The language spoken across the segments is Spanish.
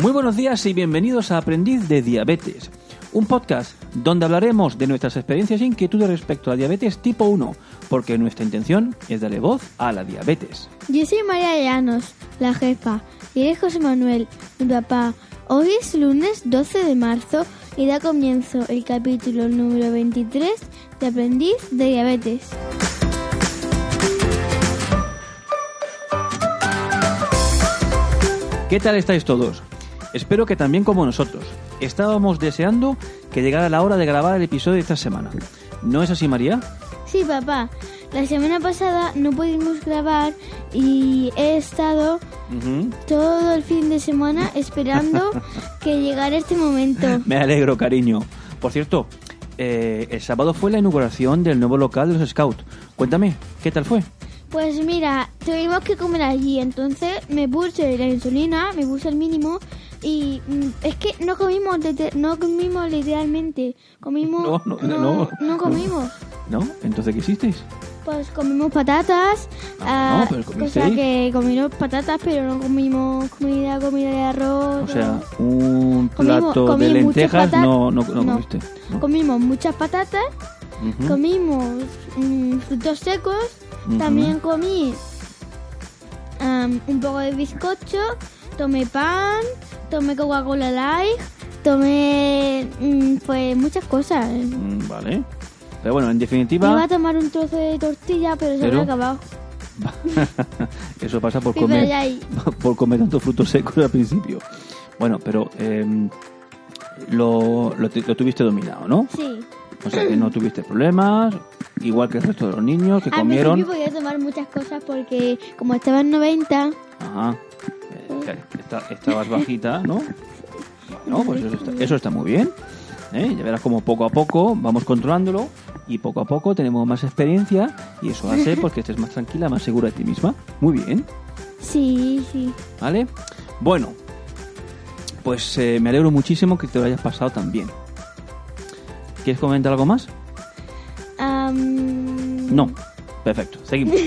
Muy buenos días y bienvenidos a Aprendiz de Diabetes, un podcast donde hablaremos de nuestras experiencias e inquietudes respecto a diabetes tipo 1, porque nuestra intención es darle voz a la diabetes. Yo soy María Llanos, la jefa, y él es José Manuel, mi papá. Hoy es lunes 12 de marzo y da comienzo el capítulo número 23 de Aprendiz de Diabetes. ¿Qué tal estáis todos? Espero que también como nosotros. Estábamos deseando que llegara la hora de grabar el episodio de esta semana. ¿No es así, María? Sí, papá. La semana pasada no pudimos grabar y he estado todo el fin de semana esperando que llegara este momento. Me alegro, cariño. Por cierto, eh, el sábado fue la inauguración del nuevo local de los Scouts. Cuéntame, ¿qué tal fue? Pues mira, tuvimos que comer allí, entonces me puse la insulina, me puse el mínimo y mm, es que no comimos, no comimos literalmente, comimos, No, no, no. no comimos. ¿No? ¿Entonces qué hicisteis? Pues comimos patatas, Ah, ah, no, pero o sea que comimos patatas, pero no comimos comida, comida de arroz. O sea, un plato de lentejas no, no, comiste. comimos muchas patatas, comimos mm, frutos secos, también comí un poco de bizcocho, tomé pan, tomé Coca-Cola Light, tomé mm, pues muchas cosas. Mm, Vale. Pero bueno, en Iba definitiva, a tomar un trozo de tortilla, pero se me ha acabado. eso pasa por Sí, comer, por comer tantos frutos secos al principio. Bueno, pero em, lo, lo, te- lo tuviste dominado, ¿no? Sí. O sea, que no tuviste problemas, igual que el resto de los niños que Al comieron. principio podía tomar muchas cosas porque como estaba en 90, Ajá. Claro, esta- estabas bajita, ¿no? Bueno, pues eso está, eso está muy bien. ¿eh? Ya verás como poco a poco vamos controlándolo y poco a poco tenemos más experiencia y eso hace pues, que estés más tranquila, más segura de ti misma. Muy bien, sí, sí. ¿vale? Bueno, pues eh, me alegro muchísimo que te lo hayas pasado tan bien. ¿Quieres comentar algo más? No. Perfecto, seguimos.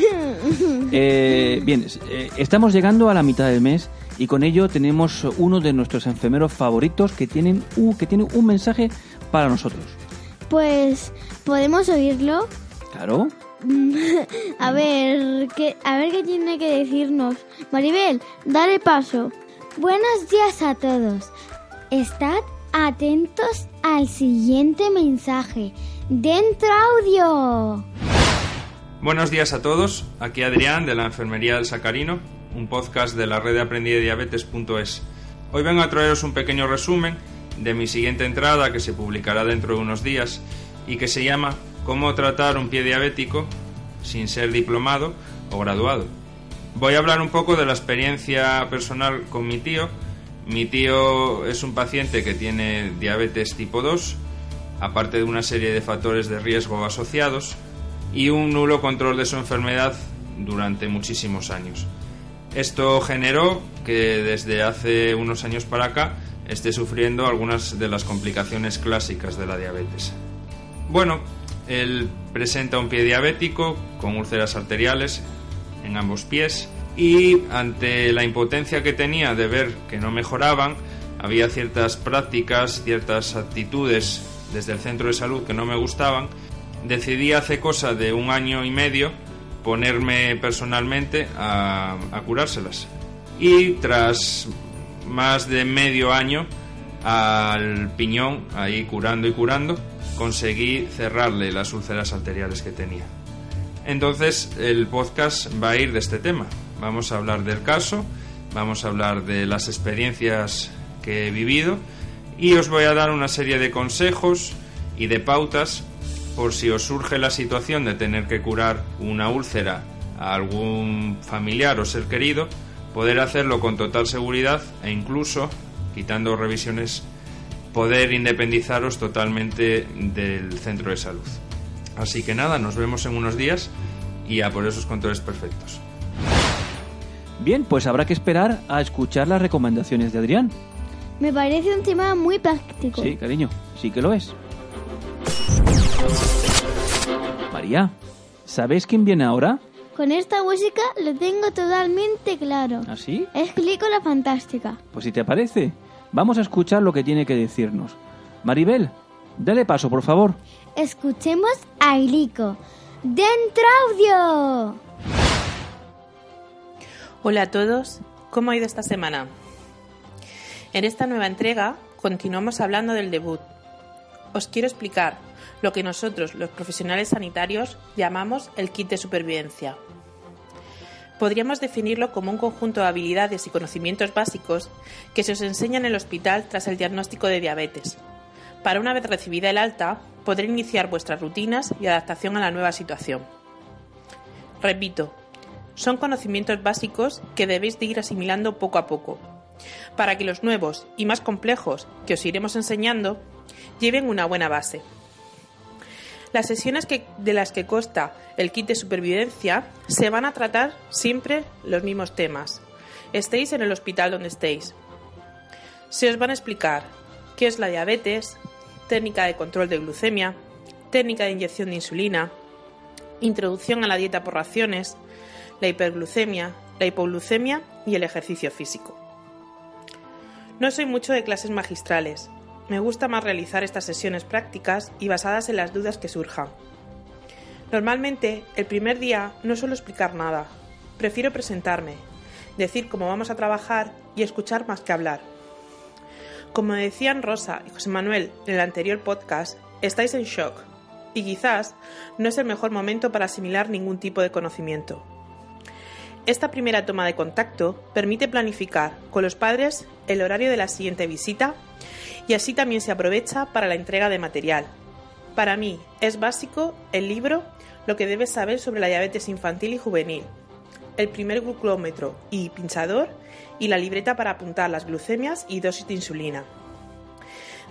Eh, bien, eh, estamos llegando a la mitad del mes y con ello tenemos uno de nuestros enfermeros favoritos que, tienen un, que tiene un mensaje para nosotros. Pues podemos oírlo. Claro. A ver, ¿qué, a ver qué tiene que decirnos. Maribel, dale paso. Buenos días a todos. Estad atentos al siguiente mensaje. ¡Dentro audio! Buenos días a todos, aquí Adrián de la Enfermería del Sacarino, un podcast de la red de aprendidediabetes.es. Hoy vengo a traeros un pequeño resumen de mi siguiente entrada que se publicará dentro de unos días y que se llama Cómo tratar un pie diabético sin ser diplomado o graduado. Voy a hablar un poco de la experiencia personal con mi tío. Mi tío es un paciente que tiene diabetes tipo 2, aparte de una serie de factores de riesgo asociados, y un nulo control de su enfermedad durante muchísimos años. Esto generó que desde hace unos años para acá esté sufriendo algunas de las complicaciones clásicas de la diabetes. Bueno, él presenta un pie diabético con úlceras arteriales en ambos pies y ante la impotencia que tenía de ver que no mejoraban, había ciertas prácticas, ciertas actitudes desde el centro de salud que no me gustaban, decidí hace cosa de un año y medio ponerme personalmente a, a curárselas. Y tras más de medio año al piñón, ahí curando y curando, conseguí cerrarle las úlceras arteriales que tenía. Entonces el podcast va a ir de este tema. Vamos a hablar del caso, vamos a hablar de las experiencias que he vivido y os voy a dar una serie de consejos y de pautas por si os surge la situación de tener que curar una úlcera a algún familiar o ser querido, poder hacerlo con total seguridad e incluso, quitando revisiones, poder independizaros totalmente del centro de salud. Así que nada, nos vemos en unos días y a por esos controles perfectos. Bien, pues habrá que esperar a escuchar las recomendaciones de Adrián. Me parece un tema muy práctico. Sí, cariño, sí que lo es. María, ¿sabes quién viene ahora? Con esta música lo tengo totalmente claro. ¿Así? Es la fantástica. Pues si te parece, vamos a escuchar lo que tiene que decirnos. Maribel, dale paso, por favor. Escuchemos a Glico. ¡Dentro audio! Hola a todos, ¿cómo ha ido esta semana? En esta nueva entrega continuamos hablando del debut. Os quiero explicar lo que nosotros, los profesionales sanitarios, llamamos el kit de supervivencia. Podríamos definirlo como un conjunto de habilidades y conocimientos básicos que se os enseñan en el hospital tras el diagnóstico de diabetes. Para una vez recibida el alta, podré iniciar vuestras rutinas y adaptación a la nueva situación. Repito, son conocimientos básicos que debéis de ir asimilando poco a poco, para que los nuevos y más complejos que os iremos enseñando lleven una buena base. Las sesiones de las que consta el kit de supervivencia se van a tratar siempre los mismos temas. Estéis en el hospital donde estéis. Se os van a explicar qué es la diabetes, técnica de control de glucemia, técnica de inyección de insulina, introducción a la dieta por raciones, la hiperglucemia, la hipoglucemia y el ejercicio físico. No soy mucho de clases magistrales, me gusta más realizar estas sesiones prácticas y basadas en las dudas que surjan. Normalmente, el primer día no suelo explicar nada. Prefiero presentarme, decir cómo vamos a trabajar y escuchar más que hablar. Como decían Rosa y José Manuel en el anterior podcast, estáis en shock y quizás no es el mejor momento para asimilar ningún tipo de conocimiento. Esta primera toma de contacto permite planificar con los padres el horario de la siguiente visita y así también se aprovecha para la entrega de material. Para mí es básico el libro Lo que debes saber sobre la diabetes infantil y juvenil, el primer glucómetro y pinchador y la libreta para apuntar las glucemias y dosis de insulina.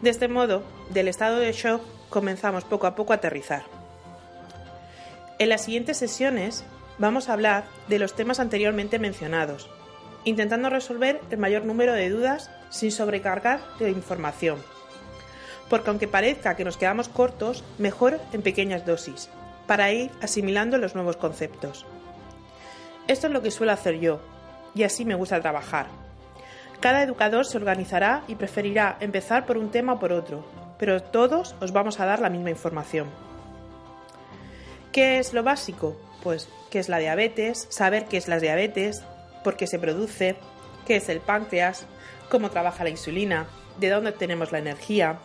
De este modo, del estado de shock comenzamos poco a poco a aterrizar. En las siguientes sesiones vamos a hablar de los temas anteriormente mencionados, intentando resolver el mayor número de dudas sin sobrecargar de información. Porque aunque parezca que nos quedamos cortos, mejor en pequeñas dosis, para ir asimilando los nuevos conceptos. Esto es lo que suelo hacer yo, y así me gusta trabajar. Cada educador se organizará y preferirá empezar por un tema o por otro, pero todos os vamos a dar la misma información. ¿Qué es lo básico? Pues qué es la diabetes, saber qué es la diabetes, por qué se produce, qué es el páncreas, cómo trabaja la insulina, de dónde tenemos la energía,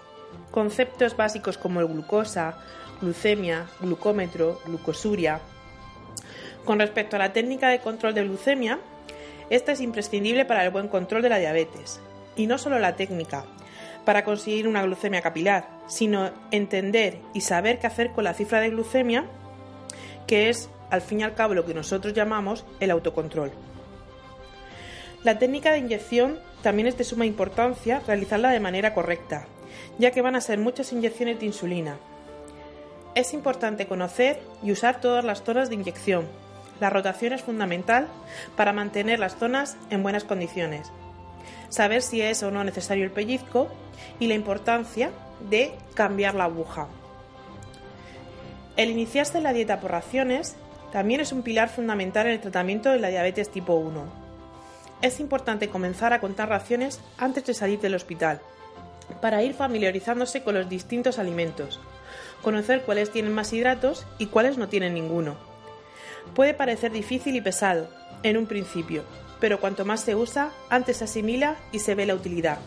conceptos básicos como el glucosa, glucemia, glucómetro, glucosuria. Con respecto a la técnica de control de glucemia, esta es imprescindible para el buen control de la diabetes. Y no solo la técnica, para conseguir una glucemia capilar, sino entender y saber qué hacer con la cifra de glucemia, que es al fin y al cabo lo que nosotros llamamos el autocontrol. La técnica de inyección también es de suma importancia realizarla de manera correcta, ya que van a ser muchas inyecciones de insulina. Es importante conocer y usar todas las zonas de inyección. La rotación es fundamental para mantener las zonas en buenas condiciones. Saber si es o no necesario el pellizco y la importancia de cambiar la aguja. El iniciarse en la dieta por raciones también es un pilar fundamental en el tratamiento de la diabetes tipo 1 es importante comenzar a contar raciones antes de salir del hospital, para ir familiarizándose con los distintos alimentos, conocer cuáles tienen más hidratos y cuáles no tienen ninguno. Puede parecer difícil y pesado en un principio, pero cuanto más se usa, antes se asimila y se ve la utilidad.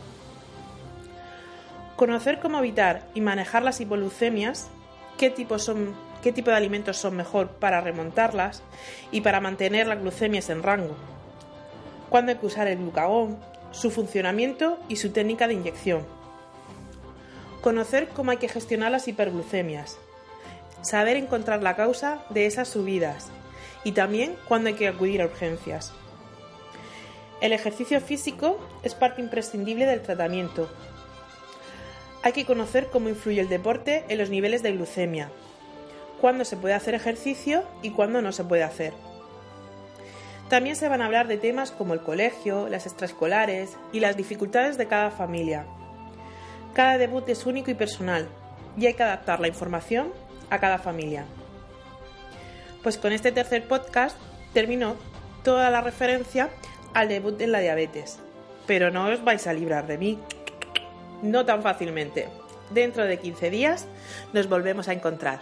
Conocer cómo evitar y manejar las hipoglucemias, qué tipo, qué tipo de alimentos son mejor para remontarlas y para mantener las glucemias en rango, cuándo hay que usar el glucagón, su funcionamiento y su técnica de inyección. Conocer cómo hay que gestionar las hiperglucemias. Saber encontrar la causa de esas subidas y también cuándo hay que acudir a urgencias. El ejercicio físico es parte imprescindible del tratamiento. Hay que conocer cómo influye el deporte en los niveles de glucemia, cuándo se puede hacer ejercicio y cuándo no se puede hacer. También se van a hablar de temas como el colegio, las extraescolares y las dificultades de cada familia. Cada debut es único y personal y hay que adaptar la información a cada familia. Pues con este tercer podcast terminó toda la referencia al debut en la diabetes. Pero no os vais a librar de mí. No tan fácilmente. Dentro de 15 días nos volvemos a encontrar.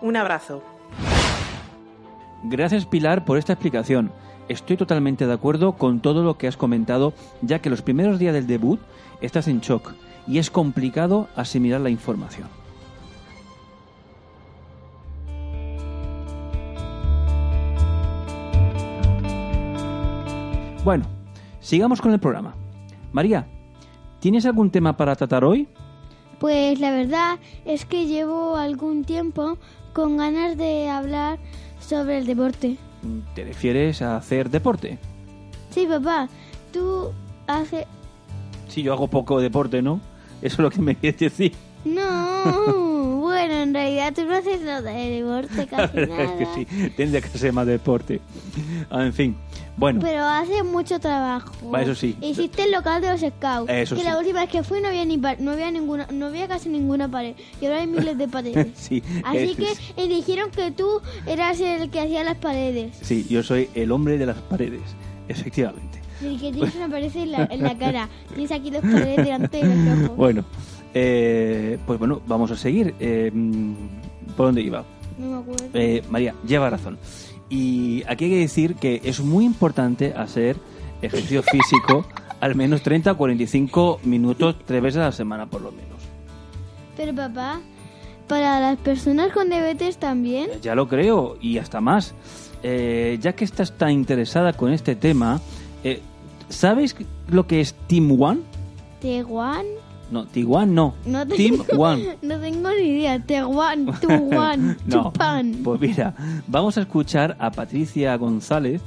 Un abrazo. Gracias Pilar por esta explicación. Estoy totalmente de acuerdo con todo lo que has comentado, ya que los primeros días del debut estás en shock y es complicado asimilar la información. Bueno, sigamos con el programa. María, ¿tienes algún tema para tratar hoy? Pues la verdad es que llevo algún tiempo con ganas de hablar sobre el deporte. ¿Te refieres a hacer deporte? Sí, papá, tú haces... Sí, yo hago poco deporte, ¿no? Eso es lo que me quieres decir. No, tú no haces nada de deporte, casi es nada. que sí, tendría que hacer más deporte. Ah, en fin, bueno, Pero hace mucho trabajo. Va, eso sí. Hiciste el local de los scouts. Eso que sí. la última vez que fui no había ni no había ninguna, no había casi ninguna pared. Y ahora hay miles de paredes. sí. Así es- que eh, dijeron que tú eras el que hacía las paredes. Sí, yo soy el hombre de las paredes, efectivamente. Y que tienes una pared en la, en la cara. Tienes aquí dos paredes delante de los ojos. Bueno, eh, pues bueno, vamos a seguir. Eh, ¿Por dónde iba? No me acuerdo. Eh, María, lleva razón. Y aquí hay que decir que es muy importante hacer ejercicio físico al menos 30 o 45 minutos tres veces a la semana por lo menos. Pero papá, para las personas con diabetes también. Ya lo creo y hasta más. Eh, ya que estás tan interesada con este tema, eh, ¿sabes lo que es Team One? Tehuan. No, Tiguan no. No Team tengo, One. no tengo ni idea. Tehuan, Tuwan, No, Chupan. pues mira, vamos a escuchar a Patricia González,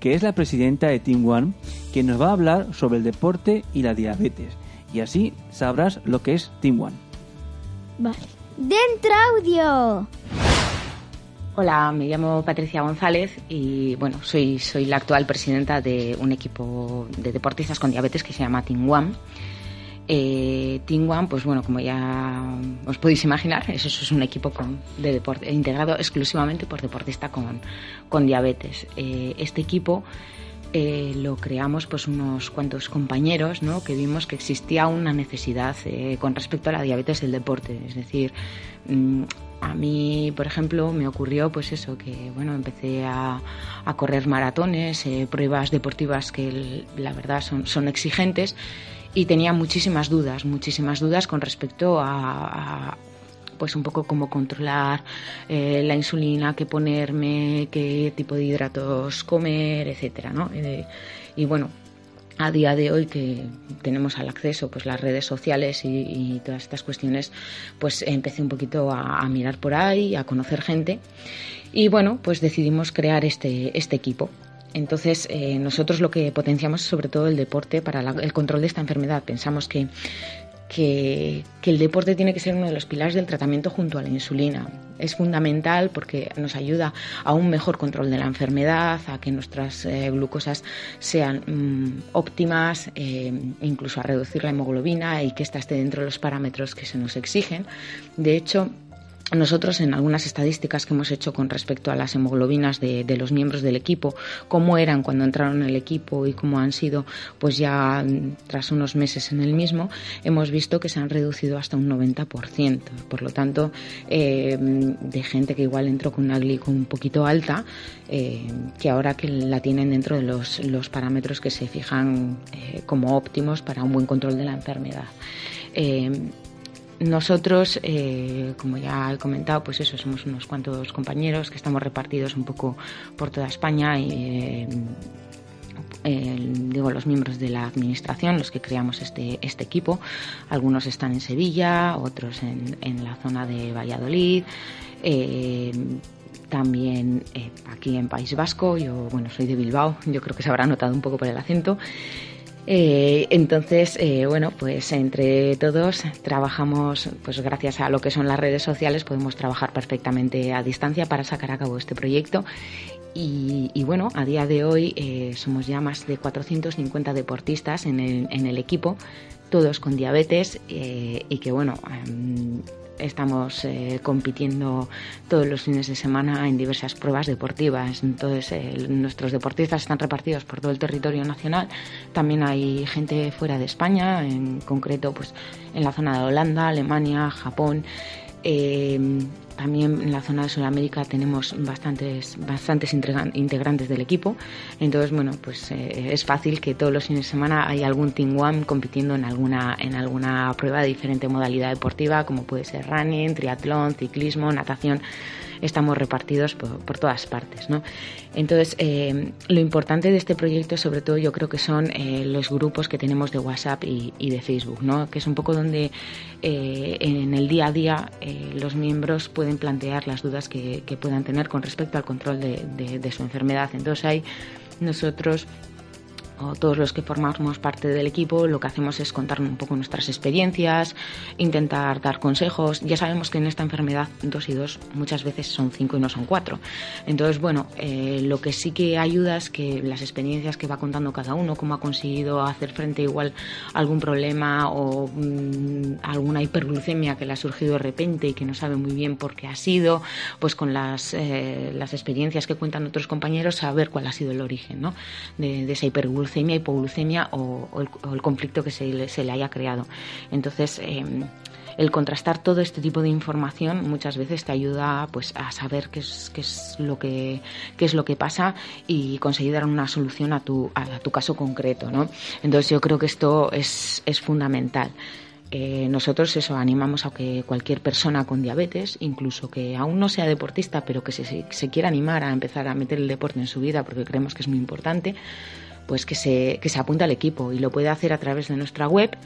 que es la presidenta de Team One, que nos va a hablar sobre el deporte y la diabetes. Y así sabrás lo que es Team One. Vale. Dentro audio. Hola, me llamo Patricia González y bueno, soy, soy la actual presidenta de un equipo de deportistas con diabetes que se llama Team One. Eh, Team One, pues bueno, como ya os podéis imaginar, eso es un equipo con- de deporte, integrado exclusivamente por deportistas con, con diabetes. Eh, este equipo eh, lo creamos pues unos cuantos compañeros ¿no? que vimos que existía una necesidad eh, con respecto a la diabetes del deporte. Es decir, mm, a mí, por ejemplo, me ocurrió pues eso, que bueno, empecé a, a correr maratones, pruebas deportivas que la verdad son, son exigentes y tenía muchísimas dudas, muchísimas dudas con respecto a, pues un poco cómo controlar eh, la insulina, qué ponerme, qué tipo de hidratos comer, etcétera, ¿no? Eh, y bueno, a día de hoy que tenemos al acceso pues las redes sociales y, y todas estas cuestiones, pues empecé un poquito a, a mirar por ahí, a conocer gente y bueno, pues decidimos crear este, este equipo. Entonces, eh, nosotros lo que potenciamos es sobre todo el deporte para la- el control de esta enfermedad. Pensamos que que, el deporte tiene que ser uno de los pilares del tratamiento junto a la insulina. Es fundamental porque nos ayuda a un mejor control de la enfermedad, a que nuestras eh, glucosas sean mm, óptimas, eh, incluso a reducir la hemoglobina y que ésta esté dentro de los parámetros que se nos exigen. De hecho, nosotros en algunas estadísticas que hemos hecho con respecto a las hemoglobinas de, los miembros del equipo, cómo eran cuando entraron en el equipo y cómo han sido pues ya tras unos meses en el mismo, hemos visto que se han reducido hasta un 90%. Por lo tanto, eh, de gente que igual entró con una glico un poquito alta, eh, que ahora que la tienen dentro de los, los parámetros que se fijan eh, como óptimos para un buen control de la enfermedad. Nosotros, eh, como ya he comentado, pues eso, somos unos cuantos compañeros que estamos repartidos un poco por toda España y eh, digo los miembros de la administración, los que creamos este, este equipo. Algunos están en Sevilla, otros en, en la zona de Valladolid. Eh, también eh, aquí en País Vasco, yo bueno soy de Bilbao, yo creo que se habrá notado un poco por el acento. Eh, entonces, eh, bueno, pues entre todos trabajamos, pues gracias a lo que son las redes sociales, podemos trabajar perfectamente a distancia para sacar a cabo este proyecto. Y, bueno, a día de hoy eh, somos ya más de 450 deportistas en el, en el equipo, todos con diabetes y que, bueno, estamos eh, compitiendo todos los fines de semana en diversas pruebas deportivas. Entonces, eh, nuestros deportistas están repartidos por todo el territorio nacional. También hay gente fuera de España, en concreto, pues en la zona de Holanda, Alemania, Japón. Eh, también en la zona de Sudamérica tenemos bastantes, bastantes integrantes del equipo. Entonces, bueno, pues eh, es fácil que todos los fines de semana hay algún Team One compitiendo en alguna, en alguna prueba de diferente modalidad deportiva, como puede ser running, triatlón, ciclismo, natación estamos repartidos por, todas partes. ¿no? Entonces, eh, lo importante de este proyecto, sobre todo, yo creo que son eh, los grupos que tenemos de WhatsApp y, de Facebook, ¿no? que es un poco donde eh, en el día a día los miembros pueden plantear las dudas que, puedan tener con respecto al control de, de su enfermedad. Entonces, hay nosotros o todos los que formamos parte del equipo, lo que hacemos es contar un poco nuestras experiencias, intentar dar consejos. Ya sabemos que en esta enfermedad dos y dos muchas veces son cinco y no son cuatro. Entonces, bueno, eh, lo que sí que ayuda es que las experiencias que va contando cada uno, cómo ha conseguido hacer frente igual a algún problema o mm, alguna hiperglucemia que le ha surgido de repente y que no sabe muy bien por qué ha sido, pues con las, eh, las experiencias que cuentan otros compañeros, saber cuál ha sido el origen ¿no? de, de esa hiperglucemia glucemia, hipoglucemia o, el, conflicto que se le, haya creado. Entonces, em, el contrastar todo este tipo de información muchas veces te ayuda pues a saber qué es, qué es lo que qué es lo que pasa y conseguir dar una solución a tu, a tu caso concreto ¿no? entonces yo creo que esto es, es fundamental eh, nosotros eso animamos a que cualquier persona con diabetes, incluso que aún no sea deportista, pero que se, se, quiera animar a empezar a meter el deporte en su vida, porque creemos que es muy importante, pues que se, que se apunte al equipo y lo puede hacer a través de nuestra web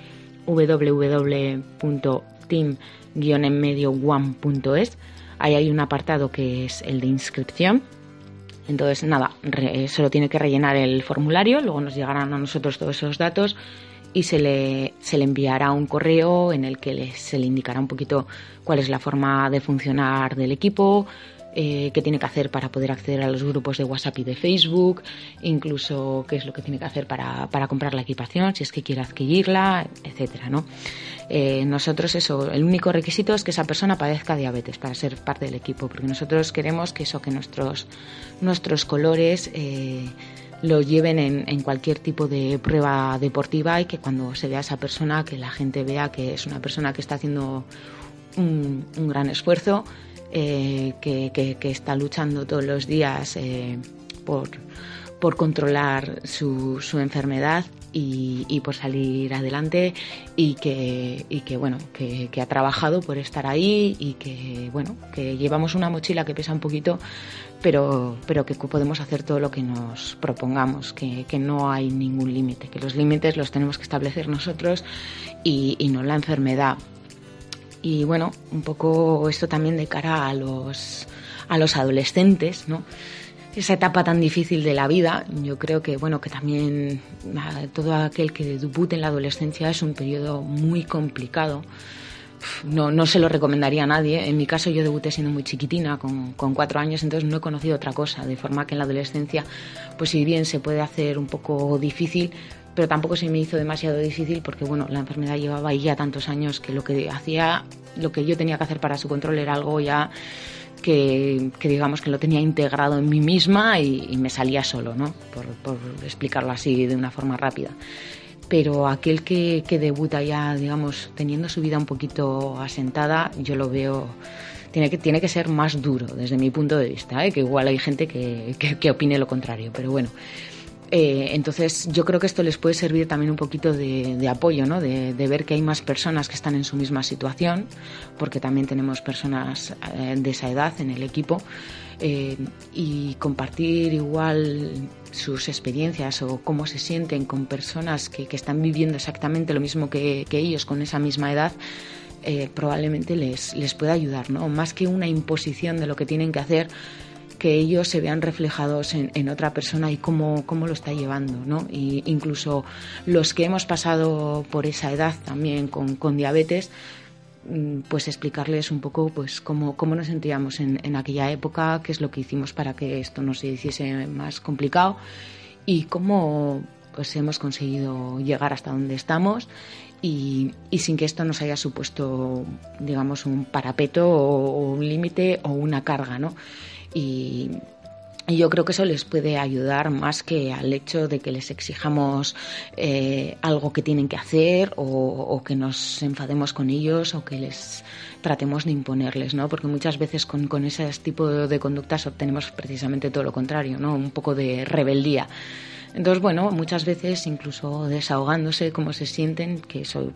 www.team-enmedio1.es. Ahí hay un apartado que es el de inscripción. Entonces, nada, solo tiene que rellenar el formulario, luego nos llegarán a nosotros todos esos datos y se le, se le enviará un correo en el que se le indicará un poquito cuál es la forma de funcionar del equipo, eh, qué tiene que hacer para poder acceder a los grupos de WhatsApp y de Facebook, incluso qué es lo que tiene que hacer para, para comprar la equipación, si es que quiere adquirirla, etcétera, ¿no? Eh, nosotros eso, el único requisito es que esa persona padezca diabetes para ser parte del equipo, porque nosotros queremos que eso, que nuestros, nuestros colores eh, lo lleven en, cualquier tipo de prueba deportiva y que cuando se vea a esa persona, que la gente vea que es una persona que está haciendo un gran esfuerzo eh, que, está luchando todos los días eh, por, por, controlar su, su enfermedad y, por salir adelante y que, y que bueno que, ha trabajado por estar ahí y que bueno que llevamos una mochila que pesa un poquito pero pero que podemos hacer todo lo que nos propongamos que, que no hay ningún límite que los límites los tenemos que establecer nosotros y, y no la enfermedad y bueno, un poco esto también de cara a los, a los adolescentes, ¿no? Esa etapa tan difícil de la vida, yo creo que bueno, que también todo aquel que debute en la adolescencia es un periodo muy complicado. No, no se lo recomendaría a nadie. En mi caso yo debuté siendo muy chiquitina, con, con, cuatro años, entonces no he conocido otra cosa. De forma que en la adolescencia, pues si bien se puede hacer un poco difícil, pero tampoco se me hizo demasiado difícil porque bueno, la enfermedad llevaba ahí ya tantos años que lo que hacía, lo que yo tenía que hacer para su control era algo ya que, digamos que lo tenía integrado en mí misma y, me salía solo, ¿no? Por, explicarlo así de una forma rápida. Pero aquel que, debuta ya, digamos, teniendo su vida un poquito asentada, yo lo veo tiene que, tiene que ser más duro desde mi punto de vista, ¿eh? que igual hay gente que, que, opine lo contrario, pero bueno, eh, entonces yo creo que esto les puede servir también un poquito de, apoyo, ¿no? De, ver que hay más personas que están en su misma situación, porque también tenemos personas eh, de esa edad en el equipo, eh, y compartir igual sus experiencias o cómo se sienten con personas que, están viviendo exactamente lo mismo que, ellos con esa misma edad. probablemente les, les pueda ayudar, ¿no? Más que una imposición de lo que tienen que hacer, que ellos se vean reflejados en, otra persona y cómo, cómo, lo está llevando, ¿no? Y incluso los que hemos pasado por esa edad también con, diabetes, mm, pues explicarles un poco pues cómo, cómo nos sentíamos en, aquella época, qué es lo que hicimos para que esto no se hiciese más complicado y cómo pues hemos conseguido llegar hasta donde estamos y, sin que esto nos haya supuesto, digamos, un parapeto o un límite o una carga, ¿no? Y, yo creo que eso les puede ayudar más que al hecho de que les exijamos eh, algo que tienen que hacer o, que nos enfademos con ellos o que les tratemos de imponerles, ¿no? Porque muchas veces con, con ese tipo de conductas obtenemos precisamente todo lo contrario, ¿no? Un poco de rebeldía. Entonces, bueno, muchas veces incluso desahogándose cómo se sienten, que eso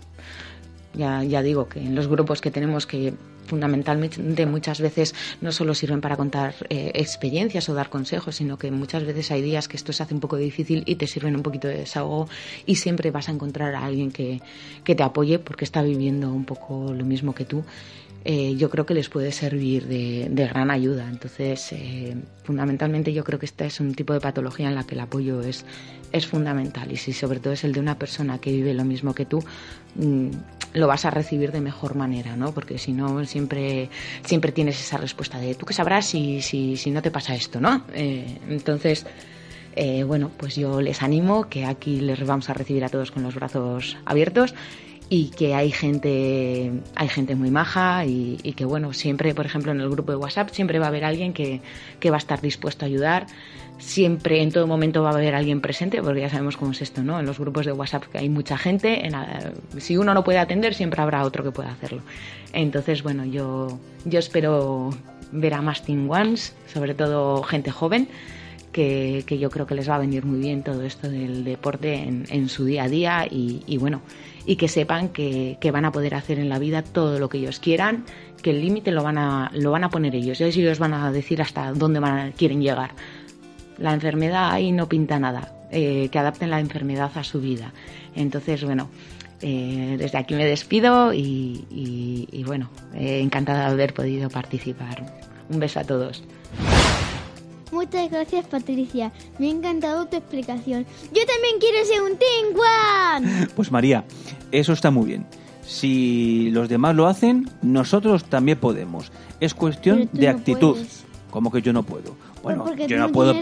ya, ya digo que en los grupos que tenemos que fundamentalmente muchas veces no solo sirven para contar eh, experiencias o dar consejos, sino que muchas veces hay días que esto se hace un poco difícil y te sirven un poquito de desahogo y siempre vas a encontrar a alguien que, que te apoye porque está viviendo un poco lo mismo que tú. Eh, yo creo que les puede servir de, de gran ayuda. Entonces, eh, fundamentalmente yo creo que este es un tipo de patología en la que el apoyo es, es fundamental y si sobre todo es el de una persona que vive lo mismo que tú, mmm, lo vas a recibir de mejor manera, ¿no? Porque si no, siempre, siempre tienes esa respuesta de tú que sabrás si, si, si no te pasa esto, ¿no? Eh, entonces, eh, bueno, pues yo les animo que aquí les vamos a recibir a todos con los brazos abiertos y que hay gente hay gente muy maja y, y, que bueno siempre por ejemplo en el grupo de WhatsApp siempre va a haber alguien que, que va a estar dispuesto a ayudar. Siempre en todo momento va a haber alguien presente porque ya sabemos cómo es esto no en los grupos de WhatsApp que hay mucha gente en, si uno no puede atender siempre habrá otro que pueda hacerlo. Entonces bueno yo yo espero ver a más Team Ones sobre todo gente joven que, que, yo creo que les va a venir muy bien todo esto del deporte en, en su día a día y, y bueno y que sepan que, que, van a poder hacer en la vida todo lo que ellos quieran, que el límite lo van a lo van a poner ellos, ellos van a decir hasta dónde van a, quieren llegar. La enfermedad ahí no pinta nada, eh, que adapten la enfermedad a su vida. Entonces, bueno, eh, desde aquí me despido y, y, y bueno, eh, encantada de haber podido participar. Un beso a todos. Muchas gracias, Patricia. Me ha encantado tu explicación. Yo también quiero ser un Team One. Pues María, eso está muy bien. Si los demás lo hacen, nosotros también podemos. Es cuestión de no actitud. Puedes. ¿Cómo que yo no puedo? Bueno, yo no no puedo.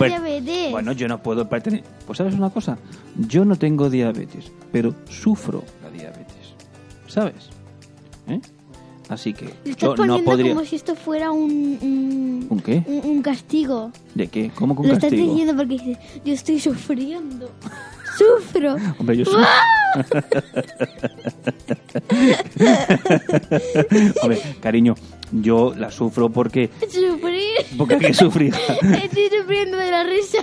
Bueno, yo no puedo pertenecer. Pues sabes una cosa, yo no tengo diabetes, pero sufro la diabetes. ¿Sabes? ¿Eh? Así que Le estás yo no podría. como si esto fuera un... un... ¿Un qué? Un, un castigo. ¿De qué? ¿Cómo que un Lo estás castigo? diciendo porque dices, yo estoy sufriendo. Sufro. Hombre, yo sí. Hombre, cariño, yo la sufro porque Sufrir. porque hay que sufrir. Estoy sufriendo de la risa.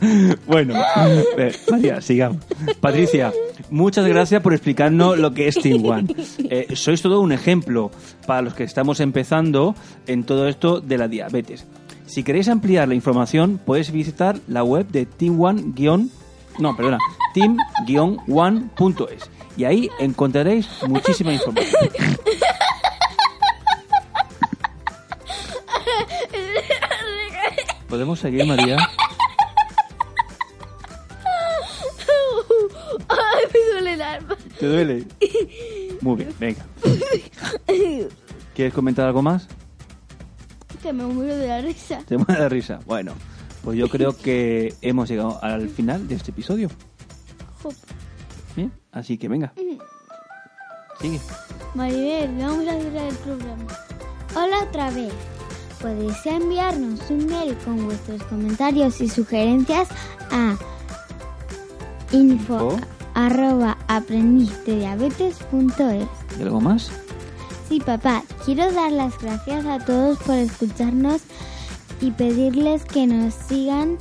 bueno, eh, María, sigamos. Patricia, muchas gracias por explicarnos lo que es Team One. Eh, sois todo un ejemplo para los que estamos empezando en todo esto de la diabetes. Si queréis ampliar la información, podéis visitar la web de Team One no, perdona, team-one.es y ahí encontraréis muchísima información. ¿Podemos seguir, María? Ay, me duele el alma. ¿Te duele? Muy bien, venga. ¿Quieres comentar algo más? Que me muero de la risa. Te muere de risa. Bueno, pues yo creo que hemos llegado al final de este episodio. ¿Bien? Así que venga. Sigue. Maribel, vamos a cerrar el programa. Hola otra vez. Podéis enviarnos un mail con vuestros comentarios y sugerencias a info Info. arroba aprendiztediabetes.es. ¿Y algo más? Sí, papá, quiero dar las gracias a todos por escucharnos y pedirles que nos sigan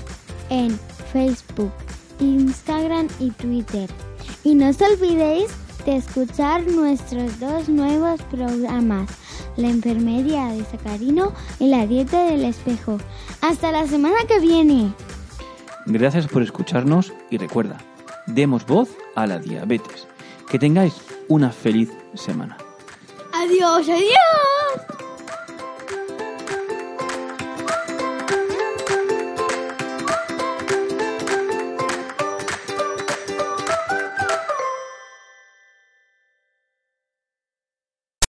en Facebook, Instagram y Twitter. Y no os olvidéis de escuchar nuestros dos nuevos programas, La Enfermería de Sacarino y La Dieta del Espejo. Hasta la semana que viene. Gracias por escucharnos y recuerda, demos voz a la diabetes. Que tengáis una feliz semana. Adiós, adiós.